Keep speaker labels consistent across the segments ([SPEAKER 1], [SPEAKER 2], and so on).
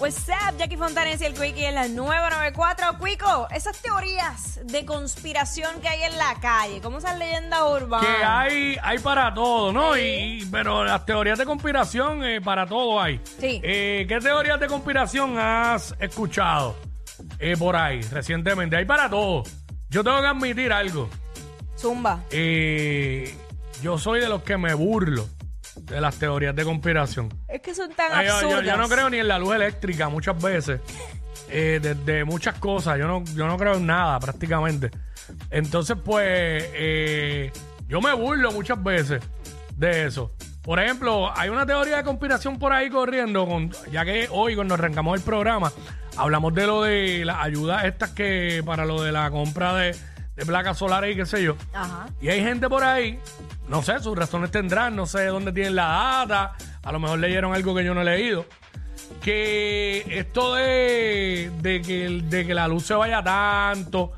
[SPEAKER 1] What's up, Jackie Fontanes y el Quickie en la 994. Quico, esas teorías de conspiración que hay en la calle, como esas leyendas urbanas.
[SPEAKER 2] Que hay, hay para todo, ¿no? Y, pero las teorías de conspiración, eh, para todo hay.
[SPEAKER 1] Sí.
[SPEAKER 2] Eh, ¿Qué teorías de conspiración has escuchado eh, por ahí recientemente? Hay para todo. Yo tengo que admitir algo.
[SPEAKER 1] Zumba.
[SPEAKER 2] Yo soy de los que me burlo de las teorías de conspiración.
[SPEAKER 1] Es que son tan
[SPEAKER 2] Ay, yo, yo-
[SPEAKER 1] absurdas.
[SPEAKER 2] yo no creo ni en la luz eléctrica muchas veces. eh, de, de muchas cosas. Yo no, yo no creo en nada prácticamente. Entonces, pues, eh, yo me burlo muchas veces de eso. Por ejemplo, hay una teoría de conspiración por ahí corriendo, con, ya que hoy cuando arrancamos el programa, hablamos de lo de las ayudas estas que para lo de la compra de, de placas solares y qué sé yo.
[SPEAKER 1] Ajá.
[SPEAKER 2] Y hay gente por ahí, no sé, sus razones tendrán, no sé dónde tienen la data, a lo mejor leyeron algo que yo no he leído, que esto de, de, que, de que la luz se vaya tanto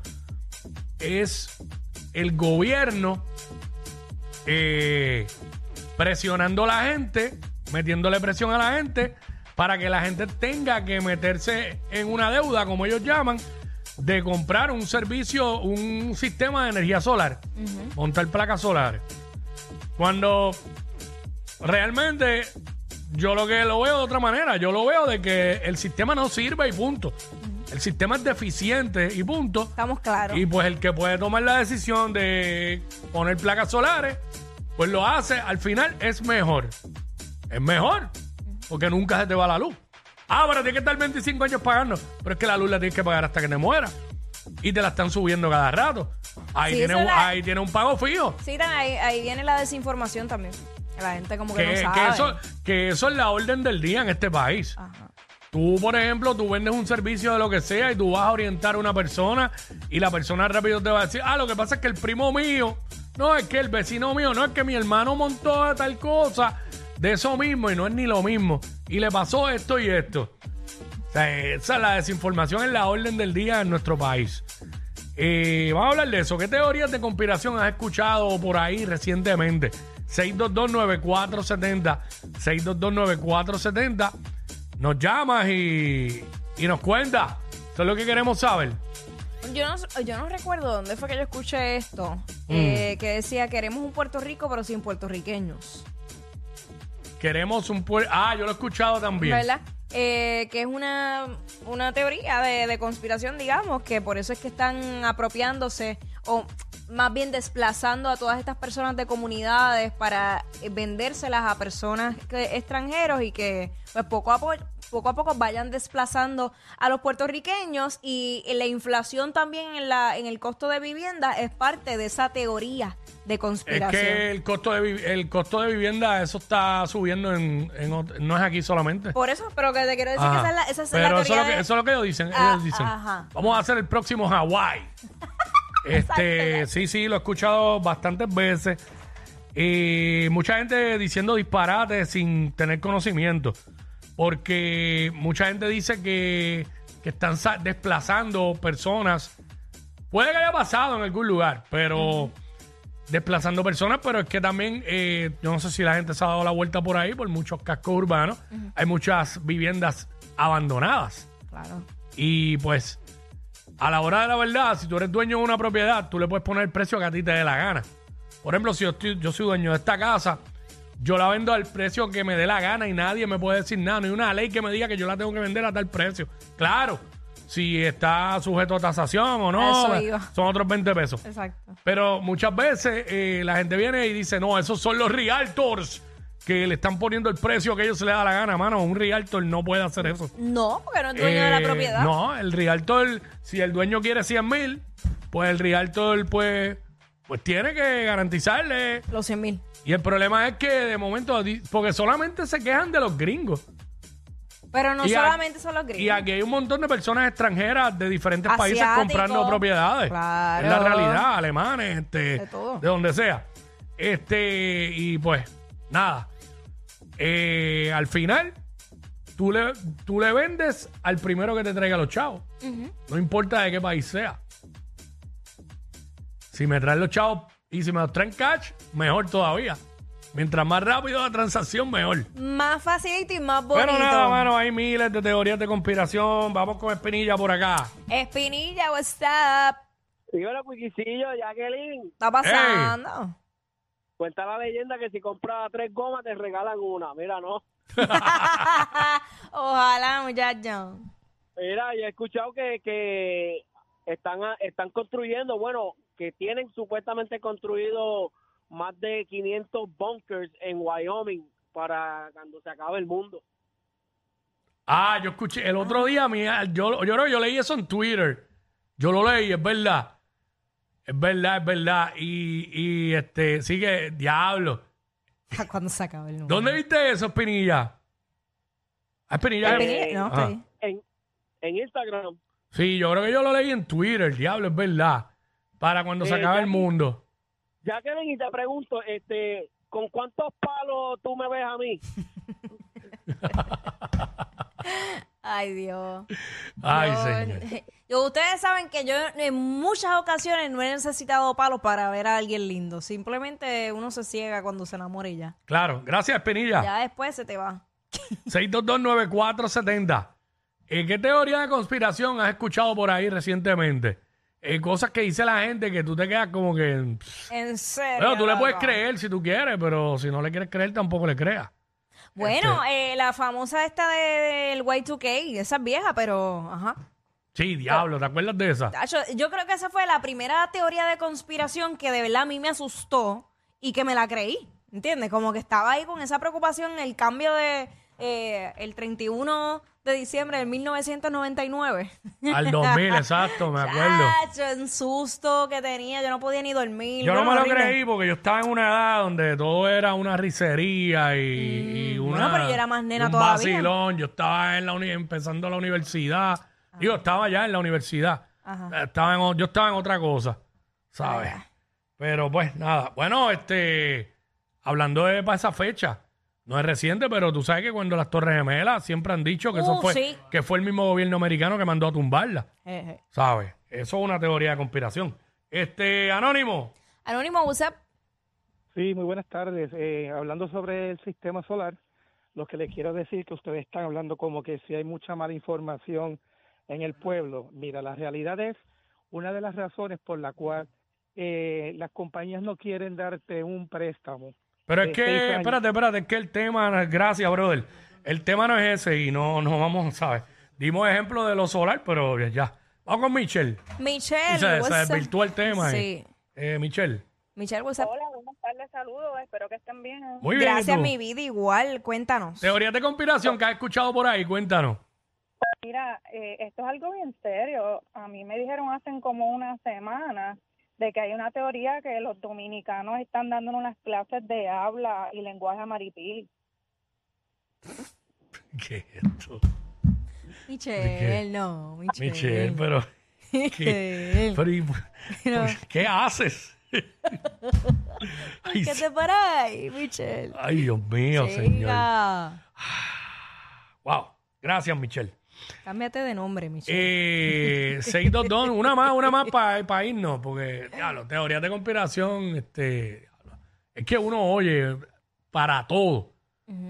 [SPEAKER 2] es el gobierno eh, presionando a la gente, metiéndole presión a la gente para que la gente tenga que meterse en una deuda, como ellos llaman, de comprar un servicio, un sistema de energía solar, montar placas solares. Cuando realmente yo lo que lo veo de otra manera, yo lo veo de que el sistema no sirve y punto. El sistema es deficiente y punto.
[SPEAKER 1] Estamos claros.
[SPEAKER 2] Y pues el que puede tomar la decisión de poner placas solares, pues lo hace, al final es mejor. Es mejor, porque nunca se te va la luz. Ah, pero tienes que estar 25 años pagando, pero es que la luz la tienes que pagar hasta que te mueras. Y te la están subiendo cada rato. Ahí,
[SPEAKER 1] Sí,
[SPEAKER 2] tiene,
[SPEAKER 1] eso
[SPEAKER 2] un,
[SPEAKER 1] la-
[SPEAKER 2] ahí tiene un pago fijo.
[SPEAKER 1] Sí, tan- ahí, ahí viene la desinformación también. La gente como que,
[SPEAKER 2] Que,
[SPEAKER 1] no
[SPEAKER 2] que
[SPEAKER 1] sabe.
[SPEAKER 2] eso, que eso es la orden del día en este país.
[SPEAKER 1] Ajá.
[SPEAKER 2] Tú, por ejemplo, tú vendes un servicio de lo que sea y tú vas a orientar a una persona y la persona rápido te va a decir, ah, lo que pasa es que el primo mío, no es que el vecino mío, no es que mi hermano montó tal cosa de eso mismo y no es ni lo mismo. Y le pasó esto y esto. O sea, esa es la desinformación en la orden del día en nuestro país. Eh, vamos a hablar de eso. ¿Qué teorías de conspiración has escuchado por ahí recientemente? 6229470. 6229470. Nos llamas y, y nos cuenta. Eso es lo que queremos saber.
[SPEAKER 1] Yo no, yo no recuerdo dónde fue que yo escuché esto,
[SPEAKER 2] Mm.
[SPEAKER 1] eh, que decía, queremos un Puerto Rico pero sin puertorriqueños.
[SPEAKER 2] Queremos un pueblo. Ah, yo lo he escuchado también.
[SPEAKER 1] ¿Verdad? Eh, que es una, una teoría de, de conspiración, digamos, que por eso es que están apropiándose o más bien desplazando a todas estas personas de comunidades para vendérselas a personas que- extranjeros y que pues poco a, po- poco a poco vayan desplazando a los puertorriqueños y la inflación también en, la, en el costo de vivienda es parte de esa teoría de
[SPEAKER 2] Es
[SPEAKER 1] conspiración.
[SPEAKER 2] que el costo de el costo de vivienda, eso está subiendo en, no es aquí solamente.
[SPEAKER 1] Por eso, pero que te quiero decir
[SPEAKER 2] Ajá.
[SPEAKER 1] que esa es la, esa es la
[SPEAKER 2] Pero eso es, lo que,
[SPEAKER 1] de-
[SPEAKER 2] eso es lo que ellos dicen.
[SPEAKER 1] Ah,
[SPEAKER 2] ellos dicen.
[SPEAKER 1] ajá.
[SPEAKER 2] Vamos a hacer el próximo Hawái. este, sí, sí, lo he escuchado bastantes veces. Y mucha gente diciendo disparates sin tener conocimiento. Porque mucha gente dice que, que están sa- desplazando personas. Puede que haya pasado en algún lugar, pero desplazando personas, pero es que también, eh, yo no sé si la gente se ha dado la vuelta por ahí, por muchos cascos urbanos, hay muchas viviendas abandonadas.
[SPEAKER 1] Claro.
[SPEAKER 2] Y pues, a la hora de la verdad, si tú eres dueño de una propiedad, tú le puedes poner el precio que a ti te dé la gana. Por ejemplo, si yo, estoy- yo soy dueño de esta casa, yo la vendo al precio que me dé la gana y nadie me puede decir nada. No hay una ley que me diga que yo la tengo que vender a tal precio. Claro, si está sujeto a tasación o no,
[SPEAKER 1] Eso iba.
[SPEAKER 2] son otros 20 pesos.
[SPEAKER 1] Exacto.
[SPEAKER 2] Pero muchas veces eh, la gente viene y dice, no, esos son los realtors que le están poniendo el precio que ellos se les da la gana, mano. Un realtor no puede hacer eso.
[SPEAKER 1] No, porque no es dueño de la
[SPEAKER 2] Eh,
[SPEAKER 1] propiedad.
[SPEAKER 2] No, el realtor, si el dueño quiere 100 mil, pues el realtor, pues, pues tiene que garantizarle.
[SPEAKER 1] Los 100 mil.
[SPEAKER 2] Y el problema es que de momento, porque solamente se quejan de los gringos.
[SPEAKER 1] Pero no
[SPEAKER 2] Y a-
[SPEAKER 1] solamente son los gringos.
[SPEAKER 2] Y aquí hay un montón de personas extranjeras de diferentes países comprando propiedades.
[SPEAKER 1] Claro.
[SPEAKER 2] Es la realidad, alemanes, este,
[SPEAKER 1] De todo.
[SPEAKER 2] donde sea. Este, y pues, nada. Eh, al final, tú le, tú le vendes al primero que te traiga los chavos. No importa de qué país sea. Si me traen los chavos y si me los traen cash, mejor todavía. Mientras más rápido la transacción, mejor.
[SPEAKER 1] Más facilito y más bonito.
[SPEAKER 2] Pero nada, mano, hay miles de teorías de conspiración. Vamos con Espinilla por acá.
[SPEAKER 1] Espinilla, what's up?
[SPEAKER 3] Dígalo, Cuiquicillo, Jacqueline.
[SPEAKER 1] ¿Está pasando?
[SPEAKER 3] Cuenta la leyenda que si compras tres gomas te regalan una. Mira, no.
[SPEAKER 1] Ojalá, muchacho.
[SPEAKER 3] Mira, yo he escuchado que, que están, están construyendo, bueno, que tienen supuestamente construido más de 500 bunkers en Wyoming para cuando se acabe el mundo.
[SPEAKER 2] Ah, yo escuché el otro día, mi- yo, yo, yo leí eso en Twitter. Yo lo leí, es verdad. Es verdad, es verdad. Y, y este, sigue, diablo.
[SPEAKER 1] Cuando se acabe el número.
[SPEAKER 2] ¿Dónde viste eso, Espinilla? Ah, Espinilla.
[SPEAKER 1] No, estoy-
[SPEAKER 3] En, en Instagram.
[SPEAKER 2] Sí, yo creo que yo lo leí en Twitter, diablo, es verdad. Para cuando se
[SPEAKER 3] Eh,
[SPEAKER 2] acabe
[SPEAKER 3] ya
[SPEAKER 2] el
[SPEAKER 3] vi-
[SPEAKER 2] mundo.
[SPEAKER 3] Jacqueline, y te pregunto, este, ¿con cuántos palos tú me ves a mí?
[SPEAKER 1] Ay, Dios.
[SPEAKER 2] Ay,
[SPEAKER 1] Yo-
[SPEAKER 2] señor.
[SPEAKER 1] yo- ustedes saben que yo en muchas ocasiones no he necesitado palos para ver a alguien lindo. Simplemente uno se ciega cuando se enamora y ya.
[SPEAKER 2] Claro, gracias, Espinilla.
[SPEAKER 1] Ya después se te va.
[SPEAKER 2] 6229470. Eh, ¿Qué teoría de conspiración has escuchado por ahí recientemente? Eh, cosas que dice la gente que tú te quedas como que... pff,
[SPEAKER 1] En serio.
[SPEAKER 2] Bueno, tú le puedes
[SPEAKER 1] loco.
[SPEAKER 2] creer si tú quieres, pero si no le quieres creer, tampoco le creas.
[SPEAKER 1] Bueno,
[SPEAKER 2] Este-
[SPEAKER 1] eh, la famosa esta de- del Y2K, esa es vieja, pero ajá.
[SPEAKER 2] Sí, diablo, ¿te acuerdas de esa?
[SPEAKER 1] Tacho, Yo creo que esa fue la primera teoría de conspiración que de verdad a mí me asustó y que me la creí. ¿Entiendes? Como que estaba ahí con esa preocupación, el cambio de eh, el 31 de diciembre del 1999.
[SPEAKER 2] Al 2000, exacto, me acuerdo.
[SPEAKER 1] Tacho, un susto que tenía, yo no podía ni dormir.
[SPEAKER 2] Yo no me lo
[SPEAKER 1] horrible.
[SPEAKER 2] creí porque yo estaba en una edad donde todo era una risería y, y
[SPEAKER 1] Mm,
[SPEAKER 2] una,
[SPEAKER 1] bueno, pero yo era más nena
[SPEAKER 2] un
[SPEAKER 1] todavía.
[SPEAKER 2] vacilón. Yo estaba en la uni- empezando la universidad. Digo, estaba ya en la universidad.
[SPEAKER 1] Ajá.
[SPEAKER 2] Estaba en yo estaba en otra cosa, ¿sabes?
[SPEAKER 1] Ah.
[SPEAKER 2] Pero pues nada. Bueno, este, hablando de para esa fecha, no es reciente, pero tú sabes que cuando las Torres Gemelas siempre han dicho que eso
[SPEAKER 1] Uh,
[SPEAKER 2] fue
[SPEAKER 1] sí.
[SPEAKER 2] que fue el mismo gobierno americano que mandó a tumbarla,
[SPEAKER 1] Jeje.
[SPEAKER 2] ¿sabes? Eso es una teoría de conspiración. Este, Anónimo.
[SPEAKER 1] Anónimo, what's up?
[SPEAKER 4] Sí, muy buenas tardes. Eh, hablando sobre el sistema solar, lo que les quiero decir que ustedes están hablando como que si hay mucha mala información en el pueblo. Mira, la realidad es una de las razones por la cual eh, las compañías no quieren darte un préstamo.
[SPEAKER 2] Pero es que, espérate, espérate, es que el tema, gracias, brother. El tema no es ese y no, no vamos, ¿sabes? Dimos ejemplo de lo solar, pero ya. Vamos con Michelle.
[SPEAKER 1] Michelle,
[SPEAKER 2] se, desvirtuó el tema.
[SPEAKER 1] Sí.
[SPEAKER 2] Eh, Eh, Michelle.
[SPEAKER 1] Michelle, what's up?
[SPEAKER 5] Hola, buenas tardes, saludos, espero que estén bien.
[SPEAKER 2] Muy bien. ¿y
[SPEAKER 1] Gracias,
[SPEAKER 2] tú?
[SPEAKER 1] mi vida, igual. Cuéntanos.
[SPEAKER 2] Teorías de conspiración que has escuchado por ahí, cuéntanos.
[SPEAKER 5] Mira, eh, esto es algo bien serio. A mí me dijeron hace como una semana de que hay una teoría que los dominicanos están dando unas clases de habla y lenguaje maripil.
[SPEAKER 2] ¿Qué es esto?
[SPEAKER 1] Michelle, no, Michelle.
[SPEAKER 2] Michelle, pero. ¿Qué,
[SPEAKER 1] Michelle.
[SPEAKER 2] pero y-
[SPEAKER 1] Pero-
[SPEAKER 2] ¿qué haces? ay,
[SPEAKER 1] ¿Qué te para ahí, Michelle?
[SPEAKER 2] ay, Dios mío, señor.
[SPEAKER 1] Chica.
[SPEAKER 2] Wow. Gracias, Michelle.
[SPEAKER 1] Cámbiate de nombre, Michelle.
[SPEAKER 2] Eh, 622, una más, una más para irnos, porque, diablo, teorías de conspiración, este, es que uno oye para todo,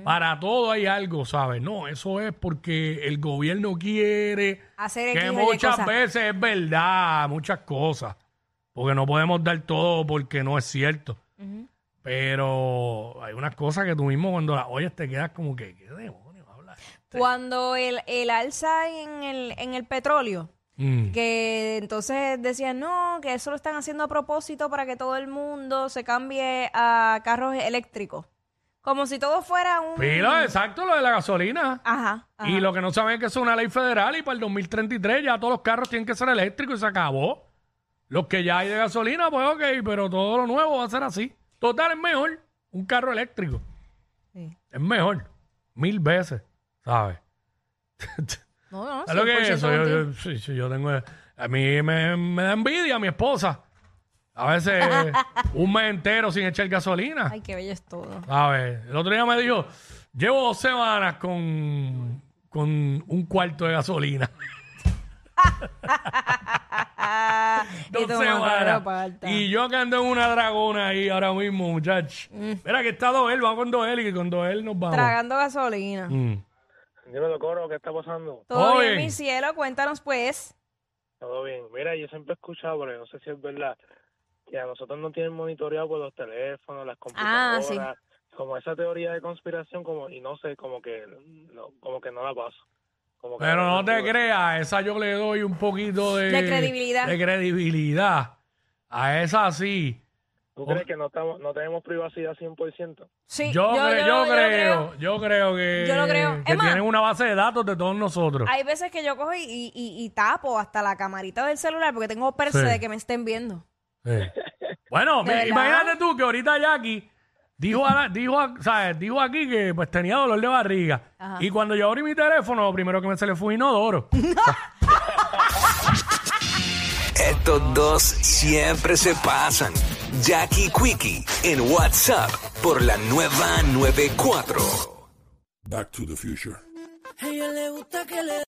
[SPEAKER 2] para todo hay algo, ¿sabes? No, eso es porque el gobierno quiere
[SPEAKER 1] Hacer
[SPEAKER 2] que muchas
[SPEAKER 1] cosas.
[SPEAKER 2] veces es verdad, muchas cosas, porque no podemos dar todo porque no es cierto. Pero hay unas cosas que tú mismo cuando las oyes te quedas como que, ¿qué demonios
[SPEAKER 1] Cuando el, el alza en el, en el petróleo,
[SPEAKER 2] Mm.
[SPEAKER 1] que entonces decían, no, que eso lo están haciendo a propósito para que todo el mundo se cambie a carros eléctricos. Como si todo fuera un...
[SPEAKER 2] Pila, exacto, lo de la gasolina.
[SPEAKER 1] Ajá, ajá.
[SPEAKER 2] Y lo que no saben es que es una ley federal y para el 2033 ya todos los carros tienen que ser eléctricos y se acabó. Los que ya hay de gasolina, pues ok, pero todo lo nuevo va a ser así. Total, es mejor un carro eléctrico.
[SPEAKER 1] Sí.
[SPEAKER 2] Es mejor. Mil veces, ¿sabes?
[SPEAKER 1] No, no,
[SPEAKER 2] ¿Sabes lo que es
[SPEAKER 1] 100%
[SPEAKER 2] eso? Yo, yo- sí, sí, yo tengo... A mí me, me da envidia mi esposa. A veces un mes entero sin echar gasolina.
[SPEAKER 1] Ay, qué bello es todo.
[SPEAKER 2] ¿Sabes? El otro día me dijo, llevo dos semanas con, con un cuarto de gasolina. Dos semanas. Y yo que ando en una dragona ahí ahora mismo, muchachos. Mira que está Doel, vamos con Doel y que con Doel nos vamos.
[SPEAKER 1] Tragando gasolina.
[SPEAKER 2] Mm.
[SPEAKER 6] Dímelo, Coro, ¿qué está pasando?
[SPEAKER 1] Todo
[SPEAKER 2] Oye.
[SPEAKER 1] bien, mi cielo, cuéntanos pues.
[SPEAKER 6] Todo bien. Mira, yo siempre he escuchado, pero no sé si es verdad, que a nosotros nos tienen monitoreado por los teléfonos, las
[SPEAKER 1] Ah,
[SPEAKER 6] computadoras, como esa teoría de conspiración, como y no sé, como que no, como que no la paso. Como que
[SPEAKER 2] Pero no te
[SPEAKER 6] creo
[SPEAKER 2] creas, esa yo le doy un poquito de...
[SPEAKER 1] De credibilidad.
[SPEAKER 2] De credibilidad. A esa sí.
[SPEAKER 6] ¿Tú crees que no estamos no tenemos privacidad 100%?
[SPEAKER 1] Sí,
[SPEAKER 2] Yo, cre- yo,
[SPEAKER 1] lo
[SPEAKER 2] creo, yo creo que,
[SPEAKER 1] Yo lo creo.
[SPEAKER 2] que
[SPEAKER 1] Es más-
[SPEAKER 2] tienen una base de datos de todos nosotros.
[SPEAKER 1] Hay veces que yo cojo y, y- y- y tapo hasta la camarita del celular porque tengo perse
[SPEAKER 2] Sí.
[SPEAKER 1] de que me estén viendo.
[SPEAKER 2] Sí. Bueno,
[SPEAKER 1] ¿De
[SPEAKER 2] mi-
[SPEAKER 1] verdad?
[SPEAKER 2] imagínate tú que ahorita Jackie dijo, a- dijo, a- ¿sabes? dijo aquí que pues tenía dolor de barriga.
[SPEAKER 1] Ajá.
[SPEAKER 2] Y cuando yo abrí mi teléfono, lo primero que me se le fue inodoro.
[SPEAKER 7] Estos dos siempre se pasan. Jackie Quickie en WhatsApp por la nueva 94.
[SPEAKER 8] Back to the future.